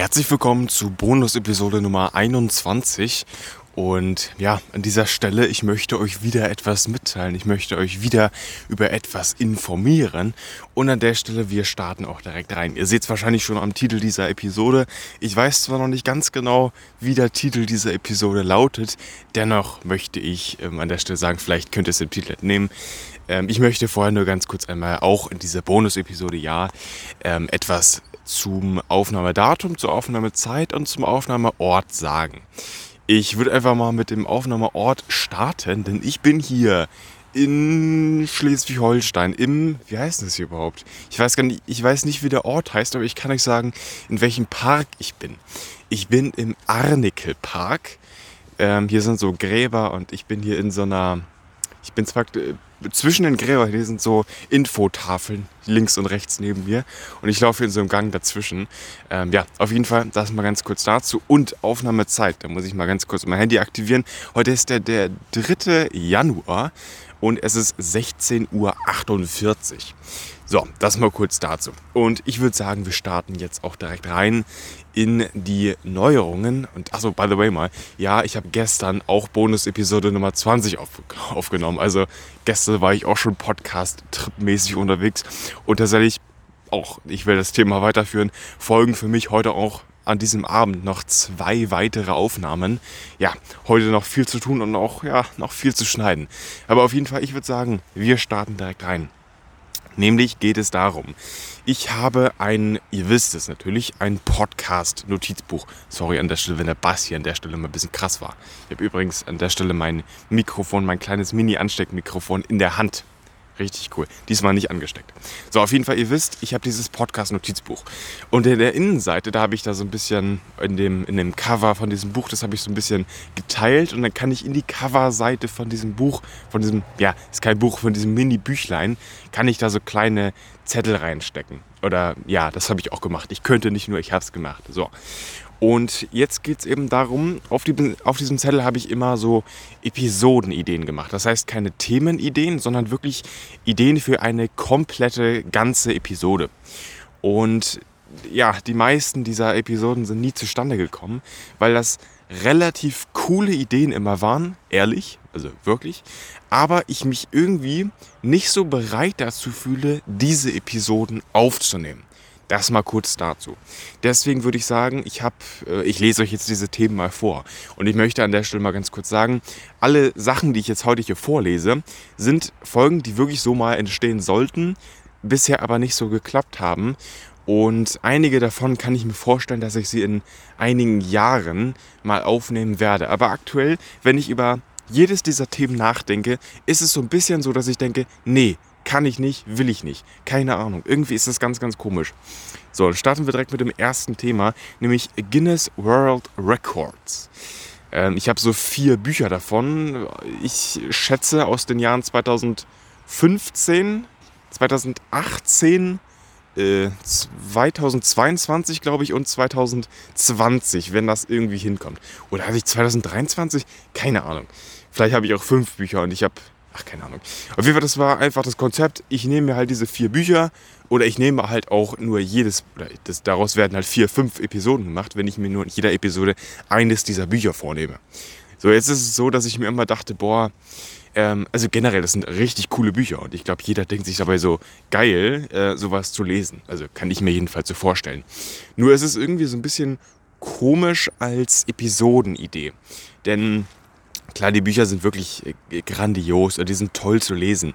Herzlich willkommen zu Bonus-Episode Nummer 21. Und ja, an dieser Stelle, ich möchte euch wieder etwas mitteilen. Ich möchte euch wieder über etwas informieren. Und an der Stelle, wir starten auch direkt rein. Ihr seht es wahrscheinlich schon am Titel dieser Episode. Ich weiß zwar noch nicht ganz genau, wie der Titel dieser Episode lautet. Dennoch möchte ich ähm, an der Stelle sagen, vielleicht könnt ihr es im Titel entnehmen. Ähm, ich möchte vorher nur ganz kurz einmal auch in dieser Bonus-Episode ja ähm, etwas zum Aufnahmedatum, zur Aufnahmezeit und zum Aufnahmeort sagen. Ich würde einfach mal mit dem Aufnahmeort starten, denn ich bin hier in Schleswig-Holstein im, wie heißt das hier überhaupt? Ich weiß gar nicht, ich weiß nicht, wie der Ort heißt, aber ich kann euch sagen, in welchem Park ich bin. Ich bin im Arnikel Park. Ähm, hier sind so Gräber und ich bin hier in so einer, ich bin zwar äh, zwischen den Gräbern, hier sind so Infotafeln links und rechts neben mir und ich laufe in so einem Gang dazwischen. Ähm, ja, auf jeden Fall, das mal ganz kurz dazu und Aufnahmezeit. Da muss ich mal ganz kurz mein Handy aktivieren. Heute ist der, der 3. Januar und es ist 16.48 Uhr. So, das mal kurz dazu. Und ich würde sagen, wir starten jetzt auch direkt rein in die Neuerungen. Und achso, by the way mal, ja, ich habe gestern auch Bonus-Episode Nummer 20 auf, aufgenommen. Also gestern war ich auch schon Podcast-Trip-mäßig unterwegs. Und tatsächlich auch, ich will das Thema weiterführen, folgen für mich heute auch an diesem Abend noch zwei weitere Aufnahmen. Ja, heute noch viel zu tun und auch ja, noch viel zu schneiden. Aber auf jeden Fall, ich würde sagen, wir starten direkt rein. Nämlich geht es darum, ich habe ein, ihr wisst es natürlich, ein Podcast-Notizbuch. Sorry an der Stelle, wenn der Bass hier an der Stelle mal ein bisschen krass war. Ich habe übrigens an der Stelle mein Mikrofon, mein kleines Mini-Ansteckmikrofon in der Hand. Richtig cool. Diesmal nicht angesteckt. So, auf jeden Fall, ihr wisst, ich habe dieses Podcast-Notizbuch. Und in der Innenseite, da habe ich da so ein bisschen, in dem, in dem Cover von diesem Buch, das habe ich so ein bisschen geteilt. Und dann kann ich in die Coverseite von diesem Buch, von diesem, ja, ist kein Buch, von diesem Mini-Büchlein, kann ich da so kleine Zettel reinstecken. Oder ja, das habe ich auch gemacht. Ich könnte nicht nur, ich habe es gemacht. So. Und jetzt geht es eben darum, auf, die, auf diesem Zettel habe ich immer so Episodenideen gemacht. Das heißt keine Themenideen, sondern wirklich Ideen für eine komplette ganze Episode. Und ja, die meisten dieser Episoden sind nie zustande gekommen, weil das relativ coole Ideen immer waren, ehrlich, also wirklich, aber ich mich irgendwie nicht so bereit dazu fühle, diese Episoden aufzunehmen. Das mal kurz dazu. Deswegen würde ich sagen, ich habe, äh, ich lese euch jetzt diese Themen mal vor. Und ich möchte an der Stelle mal ganz kurz sagen, alle Sachen, die ich jetzt heute hier vorlese, sind Folgen, die wirklich so mal entstehen sollten, bisher aber nicht so geklappt haben. Und einige davon kann ich mir vorstellen, dass ich sie in einigen Jahren mal aufnehmen werde. Aber aktuell, wenn ich über jedes dieser Themen nachdenke, ist es so ein bisschen so, dass ich denke, nee, kann ich nicht, will ich nicht. Keine Ahnung. Irgendwie ist das ganz, ganz komisch. So, dann starten wir direkt mit dem ersten Thema, nämlich Guinness World Records. Ähm, ich habe so vier Bücher davon. Ich schätze aus den Jahren 2015, 2018, äh, 2022, glaube ich, und 2020, wenn das irgendwie hinkommt. Oder hatte ich 2023? Keine Ahnung. Vielleicht habe ich auch fünf Bücher und ich habe Ach, keine Ahnung. Auf jeden Fall, das war einfach das Konzept. Ich nehme mir halt diese vier Bücher oder ich nehme halt auch nur jedes, oder das, daraus werden halt vier, fünf Episoden gemacht, wenn ich mir nur in jeder Episode eines dieser Bücher vornehme. So, jetzt ist es so, dass ich mir immer dachte, boah, ähm, also generell, das sind richtig coole Bücher und ich glaube, jeder denkt sich dabei so, geil, äh, sowas zu lesen. Also kann ich mir jedenfalls so vorstellen. Nur ist es irgendwie so ein bisschen komisch als Episodenidee. Denn Klar, die Bücher sind wirklich äh, grandios und die sind toll zu lesen.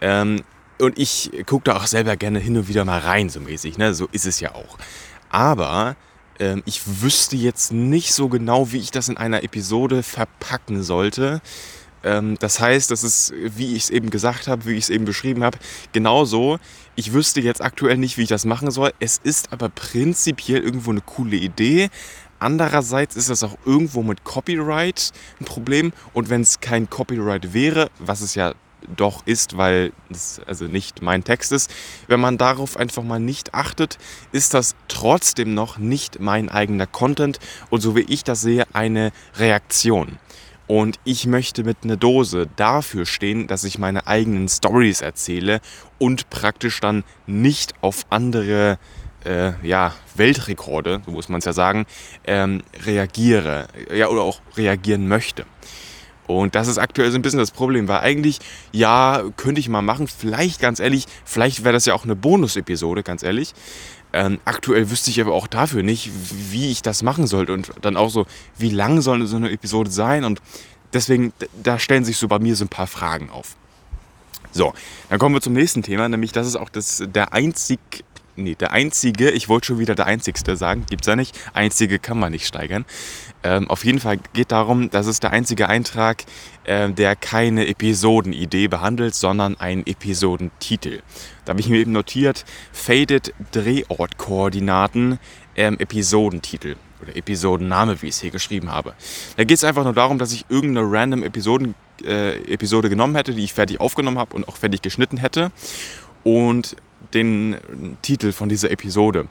Ähm, und ich gucke da auch selber gerne hin und wieder mal rein, so mäßig. Ne? So ist es ja auch. Aber ähm, ich wüsste jetzt nicht so genau, wie ich das in einer Episode verpacken sollte. Ähm, das heißt, das ist, wie ich es eben gesagt habe, wie ich es eben beschrieben habe, genauso. Ich wüsste jetzt aktuell nicht, wie ich das machen soll. Es ist aber prinzipiell irgendwo eine coole Idee. Andererseits ist das auch irgendwo mit Copyright ein Problem. Und wenn es kein Copyright wäre, was es ja doch ist, weil es also nicht mein Text ist, wenn man darauf einfach mal nicht achtet, ist das trotzdem noch nicht mein eigener Content und so wie ich das sehe, eine Reaktion. Und ich möchte mit einer Dose dafür stehen, dass ich meine eigenen Stories erzähle und praktisch dann nicht auf andere äh, ja, Weltrekorde, so muss man es ja sagen, ähm, reagiere, ja, oder auch reagieren möchte. Und das ist aktuell so ein bisschen das Problem, weil eigentlich, ja, könnte ich mal machen, vielleicht ganz ehrlich, vielleicht wäre das ja auch eine Bonus-Episode, ganz ehrlich. Ähm, aktuell wüsste ich aber auch dafür nicht, wie ich das machen sollte und dann auch so, wie lang soll so eine Episode sein und deswegen, da stellen sich so bei mir so ein paar Fragen auf. So, dann kommen wir zum nächsten Thema, nämlich das ist auch das, der einzig, nee, der einzige, ich wollte schon wieder der einzigste sagen, gibt's ja nicht, einzige kann man nicht steigern. Ähm, auf jeden Fall geht darum, das ist der einzige Eintrag, äh, der keine Episodenidee behandelt, sondern einen Episodentitel. Da habe ich mir eben notiert, Faded Drehortkoordinaten, ähm, Episodentitel oder Episodenname, wie ich es hier geschrieben habe. Da geht es einfach nur darum, dass ich irgendeine random Episoden, äh, Episode genommen hätte, die ich fertig aufgenommen habe und auch fertig geschnitten hätte und den Titel von dieser Episode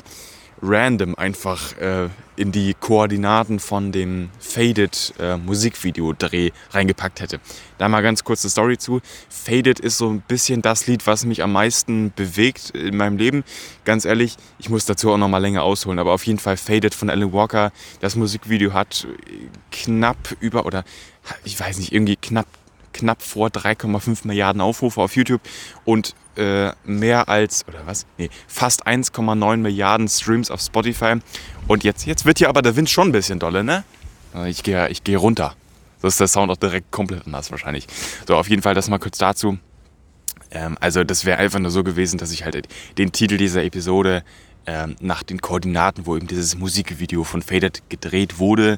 random einfach äh, in die Koordinaten von dem Faded äh, Musikvideo-Dreh reingepackt hätte. Da mal ganz kurze Story zu. Faded ist so ein bisschen das Lied, was mich am meisten bewegt in meinem Leben. Ganz ehrlich, ich muss dazu auch noch mal länger ausholen, aber auf jeden Fall Faded von Alan Walker. Das Musikvideo hat knapp über oder ich weiß nicht, irgendwie knapp knapp vor 3,5 Milliarden Aufrufe auf YouTube und äh, mehr als, oder was? Nee, fast 1,9 Milliarden Streams auf Spotify. Und jetzt, jetzt wird hier aber der Wind schon ein bisschen dolle, ne? Ich gehe ich geh runter. So ist der Sound auch direkt komplett anders wahrscheinlich. So, auf jeden Fall das mal kurz dazu. Ähm, also das wäre einfach nur so gewesen, dass ich halt den Titel dieser Episode ähm, nach den Koordinaten, wo eben dieses Musikvideo von Faded gedreht wurde,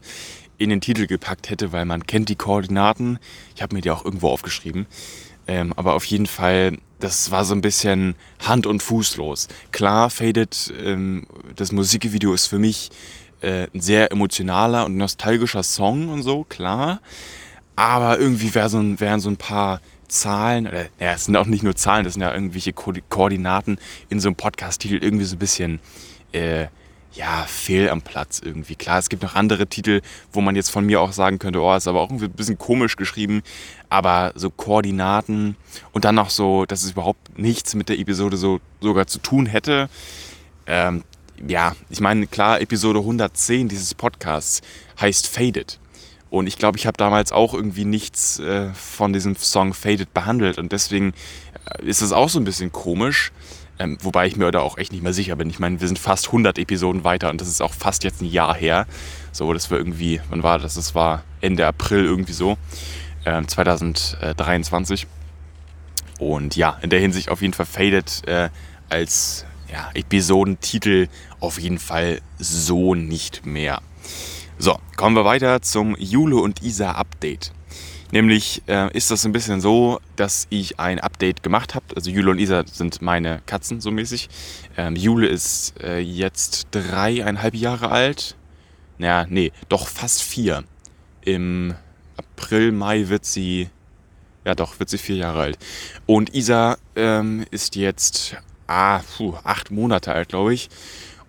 in den Titel gepackt hätte, weil man kennt die Koordinaten. Ich habe mir die auch irgendwo aufgeschrieben. Ähm, aber auf jeden Fall, das war so ein bisschen Hand- und Fußlos. Klar, Faded, ähm, das Musikvideo ist für mich äh, ein sehr emotionaler und nostalgischer Song und so, klar. Aber irgendwie wär so ein, wären so ein paar Zahlen, oder ja, es sind auch nicht nur Zahlen, das sind ja irgendwelche Ko Koordinaten in so einem Podcast-Titel irgendwie so ein bisschen äh, ja, fehl am Platz irgendwie. Klar, es gibt noch andere Titel, wo man jetzt von mir auch sagen könnte, oh, ist aber auch ein bisschen komisch geschrieben, aber so Koordinaten und dann noch so, dass es überhaupt nichts mit der Episode so sogar zu tun hätte. Ähm, ja, ich meine, klar, Episode 110 dieses Podcasts heißt Faded. Und ich glaube, ich habe damals auch irgendwie nichts äh, von diesem Song Faded behandelt. Und deswegen äh, ist es auch so ein bisschen komisch. Ähm, wobei ich mir da auch echt nicht mehr sicher bin. Ich meine, wir sind fast 100 Episoden weiter und das ist auch fast jetzt ein Jahr her. So, das war irgendwie, wann war das? Das war Ende April irgendwie so, äh, 2023. Und ja, in der Hinsicht auf jeden Fall Faded äh, als ja, Episodentitel auf jeden Fall so nicht mehr. So, kommen wir weiter zum Jule und Isa Update. Nämlich äh, ist das ein bisschen so, dass ich ein Update gemacht habe. Also Jule und Isa sind meine Katzen so mäßig. Ähm, Jule ist äh, jetzt dreieinhalb Jahre alt. Naja, nee, doch fast vier. Im April, Mai wird sie, ja doch, wird sie vier Jahre alt. Und Isa ähm, ist jetzt ah, puh, acht Monate alt, glaube ich.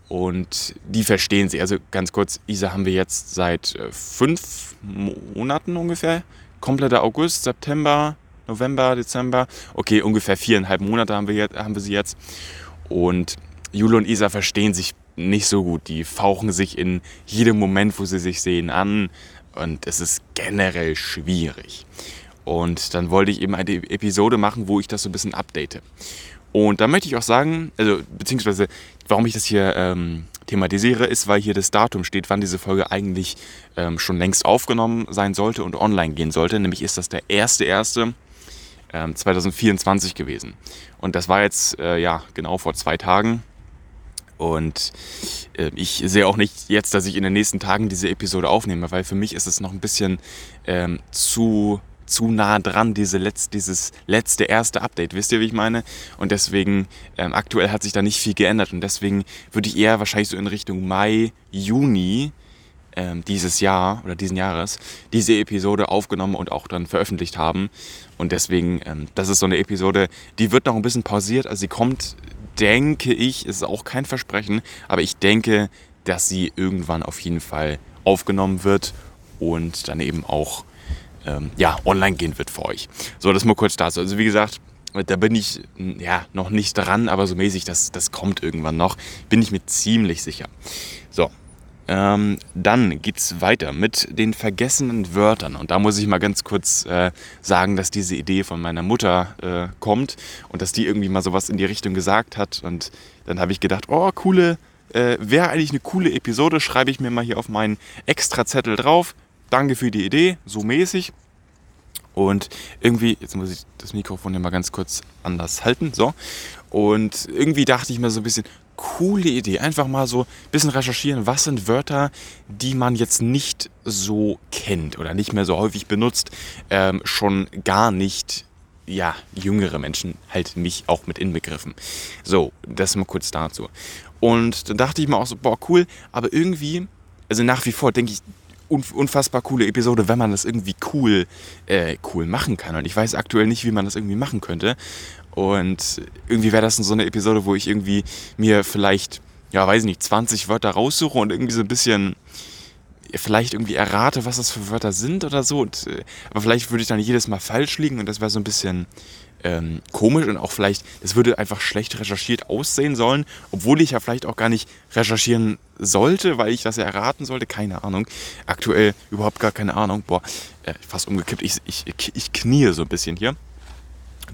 Und die verstehen sie. Also ganz kurz, Isa haben wir jetzt seit äh, fünf Monaten ungefähr kompletter August, September, November, Dezember. Okay, ungefähr viereinhalb Monate haben wir, jetzt, haben wir sie jetzt. Und Jule und Isa verstehen sich nicht so gut. Die fauchen sich in jedem Moment, wo sie sich sehen, an. Und es ist generell schwierig. Und dann wollte ich eben eine Episode machen, wo ich das so ein bisschen update. Und da möchte ich auch sagen, also beziehungsweise warum ich das hier ähm, thematisiere, ist, weil hier das Datum steht, wann diese Folge eigentlich ähm, schon längst aufgenommen sein sollte und online gehen sollte. Nämlich ist das der 1.1. Ähm, 2024 gewesen. Und das war jetzt äh, ja genau vor zwei Tagen. Und äh, ich sehe auch nicht jetzt, dass ich in den nächsten Tagen diese Episode aufnehme, weil für mich ist es noch ein bisschen ähm, zu zu nah dran, diese Letz-, dieses letzte erste Update. Wisst ihr, wie ich meine? Und deswegen, ähm, aktuell hat sich da nicht viel geändert. Und deswegen würde ich eher wahrscheinlich so in Richtung Mai, Juni ähm, dieses Jahr oder diesen Jahres diese Episode aufgenommen und auch dann veröffentlicht haben. Und deswegen, ähm, das ist so eine Episode, die wird noch ein bisschen pausiert. Also sie kommt, denke ich, ist auch kein Versprechen, aber ich denke, dass sie irgendwann auf jeden Fall aufgenommen wird und dann eben auch ähm, ja, online gehen wird für euch. So, das mal kurz dazu. Also wie gesagt, Da bin ich ja noch nicht dran, aber so mäßig, das, das kommt irgendwann noch. Bin ich mir ziemlich sicher. So, ähm, dann es weiter mit den vergessenen Wörtern. Und da muss ich mal ganz kurz äh, sagen, dass diese Idee von meiner Mutter äh, kommt und dass die irgendwie mal sowas in die Richtung gesagt hat. Und dann habe ich gedacht, oh, coole, äh, wäre eigentlich eine coole Episode, schreibe ich mir mal hier auf meinen Extrazettel drauf. Danke für die Idee, so mäßig. Und irgendwie, jetzt muss ich das Mikrofon hier mal ganz kurz anders halten, so. Und irgendwie dachte ich mir so ein bisschen, coole Idee. Einfach mal so ein bisschen recherchieren, was sind Wörter, die man jetzt nicht so kennt oder nicht mehr so häufig benutzt, ähm, schon gar nicht, ja, jüngere Menschen, halt mich auch mit inbegriffen. So, das mal kurz dazu. Und dann dachte ich mir auch so, boah, cool, aber irgendwie, also nach wie vor denke ich, unfassbar coole Episode, wenn man das irgendwie cool, äh, cool machen kann. Und ich weiß aktuell nicht, wie man das irgendwie machen könnte. Und irgendwie wäre das so eine Episode, wo ich irgendwie mir vielleicht, ja, weiß ich nicht, 20 Wörter raussuche und irgendwie so ein bisschen vielleicht irgendwie errate, was das für Wörter sind oder so. Und, äh, aber vielleicht würde ich dann jedes Mal falsch liegen und das wäre so ein bisschen ähm, komisch und auch vielleicht, es würde einfach schlecht recherchiert aussehen sollen, obwohl ich ja vielleicht auch gar nicht recherchieren sollte, weil ich das ja erraten sollte. Keine Ahnung. Aktuell überhaupt gar keine Ahnung. Boah, äh, fast umgekippt. Ich, ich, ich knie so ein bisschen hier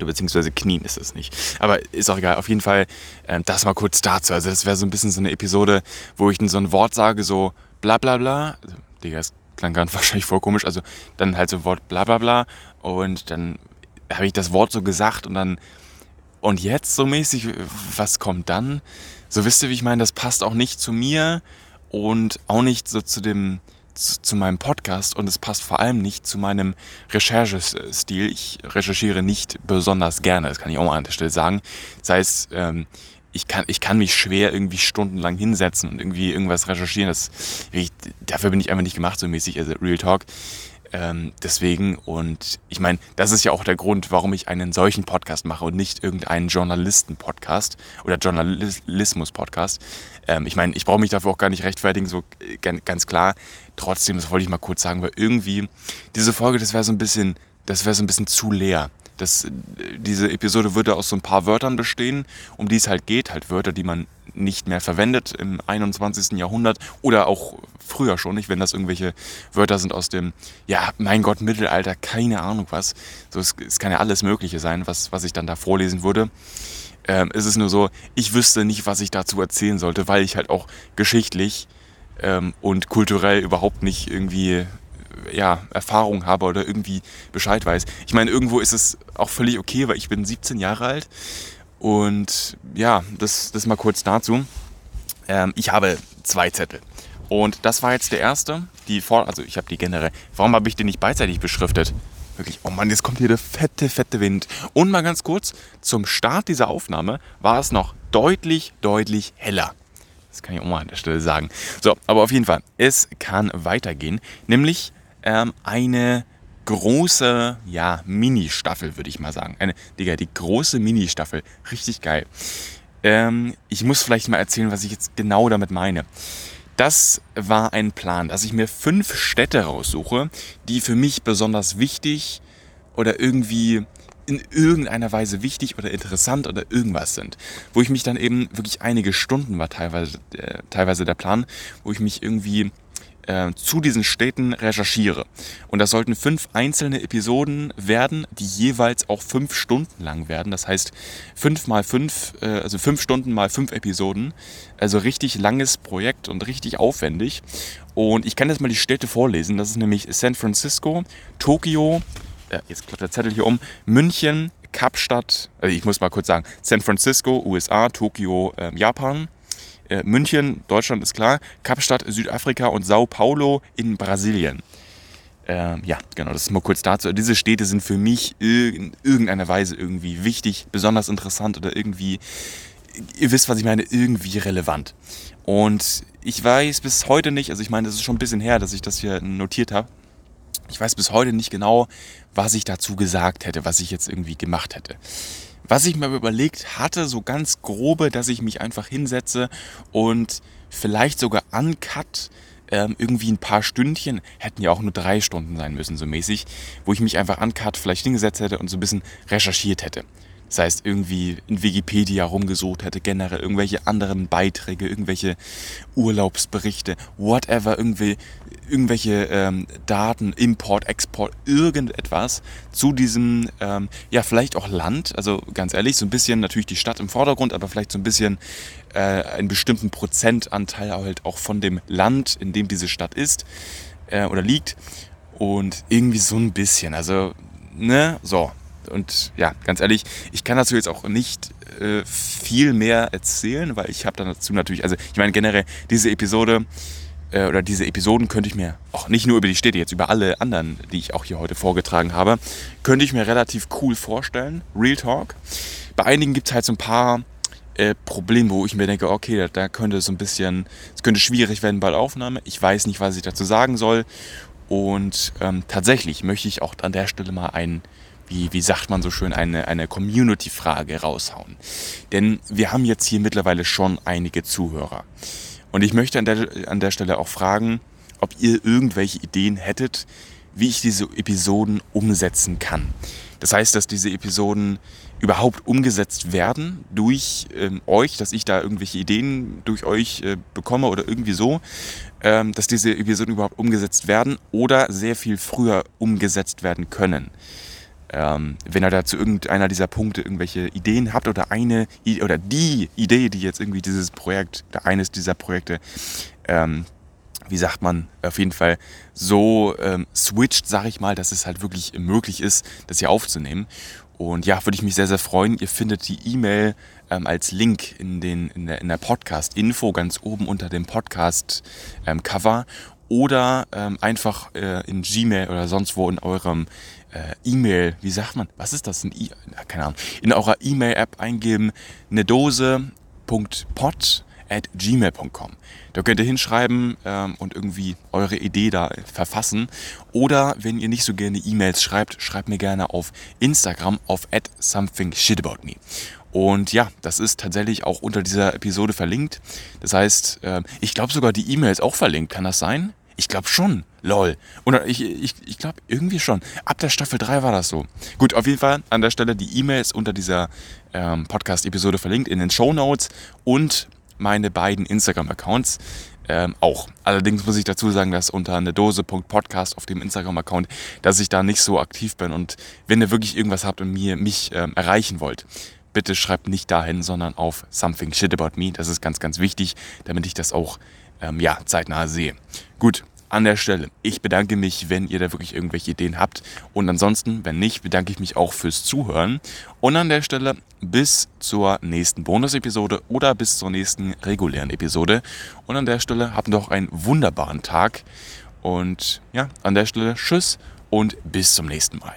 beziehungsweise Knien ist es nicht. Aber ist auch egal. Auf jeden Fall, äh, das mal kurz dazu. Also das wäre so ein bisschen so eine Episode, wo ich so ein Wort sage, so bla bla bla. Also, Digga, das klang gerade wahrscheinlich voll komisch. Also dann halt so ein Wort bla bla bla und dann habe ich das Wort so gesagt und dann und jetzt so mäßig, was kommt dann? So wisst ihr, wie ich meine, das passt auch nicht zu mir und auch nicht so zu dem zu, zu meinem Podcast und es passt vor allem nicht zu meinem Recherchestil. Ich recherchiere nicht besonders gerne, das kann ich auch mal an der Stelle sagen. Das heißt, ähm, ich kann, ich kann mich schwer irgendwie stundenlang hinsetzen und irgendwie irgendwas recherchieren. Das, ich, dafür bin ich einfach nicht gemacht, so mäßig, also Real Talk. Ähm, deswegen, und ich meine, das ist ja auch der Grund, warum ich einen solchen Podcast mache und nicht irgendeinen Journalisten-Podcast oder Journalismus-Podcast. Ähm, ich meine, ich brauche mich dafür auch gar nicht rechtfertigen, so äh, ganz klar. Trotzdem, das wollte ich mal kurz sagen, weil irgendwie diese Folge, das wäre so ein bisschen, das wäre so ein bisschen zu leer. Das, äh, diese Episode würde aus so ein paar Wörtern bestehen, um die es halt geht, halt Wörter, die man nicht mehr verwendet im 21. Jahrhundert oder auch früher schon nicht, wenn das irgendwelche Wörter sind aus dem, ja, mein Gott, Mittelalter, keine Ahnung was. So, es, es kann ja alles Mögliche sein, was, was ich dann da vorlesen würde. Ähm, es ist nur so, ich wüsste nicht, was ich dazu erzählen sollte, weil ich halt auch geschichtlich ähm, und kulturell überhaupt nicht irgendwie ja, Erfahrung habe oder irgendwie Bescheid weiß. Ich meine, irgendwo ist es auch völlig okay, weil ich bin 17 Jahre alt und ja, das, das mal kurz dazu. Ähm, ich habe zwei Zettel. Und das war jetzt der erste. Die Vor also ich habe die generell. Warum habe ich den nicht beidseitig beschriftet? Wirklich, oh Mann, jetzt kommt hier der fette, fette Wind. Und mal ganz kurz, zum Start dieser Aufnahme war es noch deutlich, deutlich heller. Das kann ich auch mal an der Stelle sagen. So, aber auf jeden Fall, es kann weitergehen. Nämlich ähm, eine große, ja, Mini-Staffel, würde ich mal sagen. Eine, Digga, die große Mini-Staffel. Richtig geil. Ähm, ich muss vielleicht mal erzählen, was ich jetzt genau damit meine. Das war ein Plan, dass ich mir fünf Städte raussuche, die für mich besonders wichtig oder irgendwie in irgendeiner Weise wichtig oder interessant oder irgendwas sind. Wo ich mich dann eben wirklich einige Stunden war teilweise, äh, teilweise der Plan, wo ich mich irgendwie äh, zu diesen Städten recherchiere. Und das sollten fünf einzelne Episoden werden, die jeweils auch fünf Stunden lang werden. Das heißt, fünf mal fünf, äh, also fünf Stunden mal fünf Episoden. Also richtig langes Projekt und richtig aufwendig. Und ich kann jetzt mal die Städte vorlesen. Das ist nämlich San Francisco, Tokio, äh, jetzt klappt der Zettel hier um, München, Kapstadt, also ich muss mal kurz sagen, San Francisco, USA, Tokio, äh, Japan, äh, München, Deutschland ist klar, Kapstadt, Südafrika und Sao Paulo in Brasilien. Ähm, ja, genau, das ist mal kurz dazu. Diese Städte sind für mich in irgendeiner Weise irgendwie wichtig, besonders interessant oder irgendwie, ihr wisst, was ich meine, irgendwie relevant. Und ich weiß bis heute nicht, also ich meine, das ist schon ein bisschen her, dass ich das hier notiert habe. Ich weiß bis heute nicht genau, was ich dazu gesagt hätte, was ich jetzt irgendwie gemacht hätte. Was ich mir überlegt hatte, so ganz grobe, dass ich mich einfach hinsetze und vielleicht sogar uncut ähm, irgendwie ein paar Stündchen, hätten ja auch nur drei Stunden sein müssen, so mäßig, wo ich mich einfach uncut vielleicht hingesetzt hätte und so ein bisschen recherchiert hätte. Das heißt, irgendwie in Wikipedia rumgesucht hätte, generell irgendwelche anderen Beiträge, irgendwelche Urlaubsberichte, whatever, irgendwie, irgendwelche ähm, Daten, Import, Export, irgendetwas zu diesem, ähm, ja, vielleicht auch Land. Also ganz ehrlich, so ein bisschen natürlich die Stadt im Vordergrund, aber vielleicht so ein bisschen äh, einen bestimmten Prozentanteil halt auch von dem Land, in dem diese Stadt ist äh, oder liegt. Und irgendwie so ein bisschen, also, ne, so. Und ja, ganz ehrlich, ich kann dazu jetzt auch nicht äh, viel mehr erzählen, weil ich habe dazu natürlich, also ich meine generell, diese Episode äh, oder diese Episoden könnte ich mir auch nicht nur über die Städte, jetzt über alle anderen, die ich auch hier heute vorgetragen habe, könnte ich mir relativ cool vorstellen. Real Talk. Bei einigen gibt es halt so ein paar äh, Probleme, wo ich mir denke, okay, da, da könnte so ein bisschen, es könnte schwierig werden bei der Aufnahme. Ich weiß nicht, was ich dazu sagen soll. Und ähm, tatsächlich möchte ich auch an der Stelle mal ein wie, wie sagt man so schön, eine, eine Community-Frage raushauen. Denn wir haben jetzt hier mittlerweile schon einige Zuhörer. Und ich möchte an der, an der Stelle auch fragen, ob ihr irgendwelche Ideen hättet, wie ich diese Episoden umsetzen kann. Das heißt, dass diese Episoden überhaupt umgesetzt werden durch ähm, euch, dass ich da irgendwelche Ideen durch euch äh, bekomme oder irgendwie so, ähm, dass diese Episoden überhaupt umgesetzt werden oder sehr viel früher umgesetzt werden können. Ähm, wenn ihr dazu irgendeiner dieser Punkte irgendwelche Ideen habt oder eine oder die Idee, die jetzt irgendwie dieses Projekt eines dieser Projekte, ähm, wie sagt man, auf jeden Fall so ähm, switcht, sag ich mal, dass es halt wirklich möglich ist, das hier aufzunehmen. Und ja, würde ich mich sehr, sehr freuen. Ihr findet die E-Mail ähm, als Link in, den, in der, in der Podcast-Info ganz oben unter dem Podcast-Cover ähm, oder ähm, einfach äh, in Gmail oder sonst wo in eurem äh, E-Mail, wie sagt man, was ist das? E keine Ahnung, in eurer E-Mail-App eingeben, eine Dose.pod at gmail.com. Da könnt ihr hinschreiben ähm, und irgendwie eure Idee da verfassen. Oder wenn ihr nicht so gerne E-Mails schreibt, schreibt mir gerne auf Instagram auf at somethingshitaboutme. Und ja, das ist tatsächlich auch unter dieser Episode verlinkt. Das heißt, äh, ich glaube sogar die E-Mail ist auch verlinkt. Kann das sein? Ich glaube schon. Lol. Oder ich, ich, ich glaube irgendwie schon. Ab der Staffel 3 war das so. Gut, auf jeden Fall an der Stelle die E-Mails unter dieser ähm, Podcast-Episode verlinkt in den Show Notes und meine beiden Instagram-Accounts ähm, auch. Allerdings muss ich dazu sagen, dass unter eine Dose.podcast auf dem Instagram-Account, dass ich da nicht so aktiv bin. Und wenn ihr wirklich irgendwas habt und mir, mich ähm, erreichen wollt, bitte schreibt nicht dahin, sondern auf Something Shit About Me. Das ist ganz, ganz wichtig, damit ich das auch ähm, ja, zeitnah sehe. Gut, an der Stelle. Ich bedanke mich, wenn ihr da wirklich irgendwelche Ideen habt. Und ansonsten, wenn nicht, bedanke ich mich auch fürs Zuhören. Und an der Stelle bis zur nächsten Bonus-Episode oder bis zur nächsten regulären Episode. Und an der Stelle habt noch einen wunderbaren Tag. Und ja, an der Stelle Tschüss und bis zum nächsten Mal.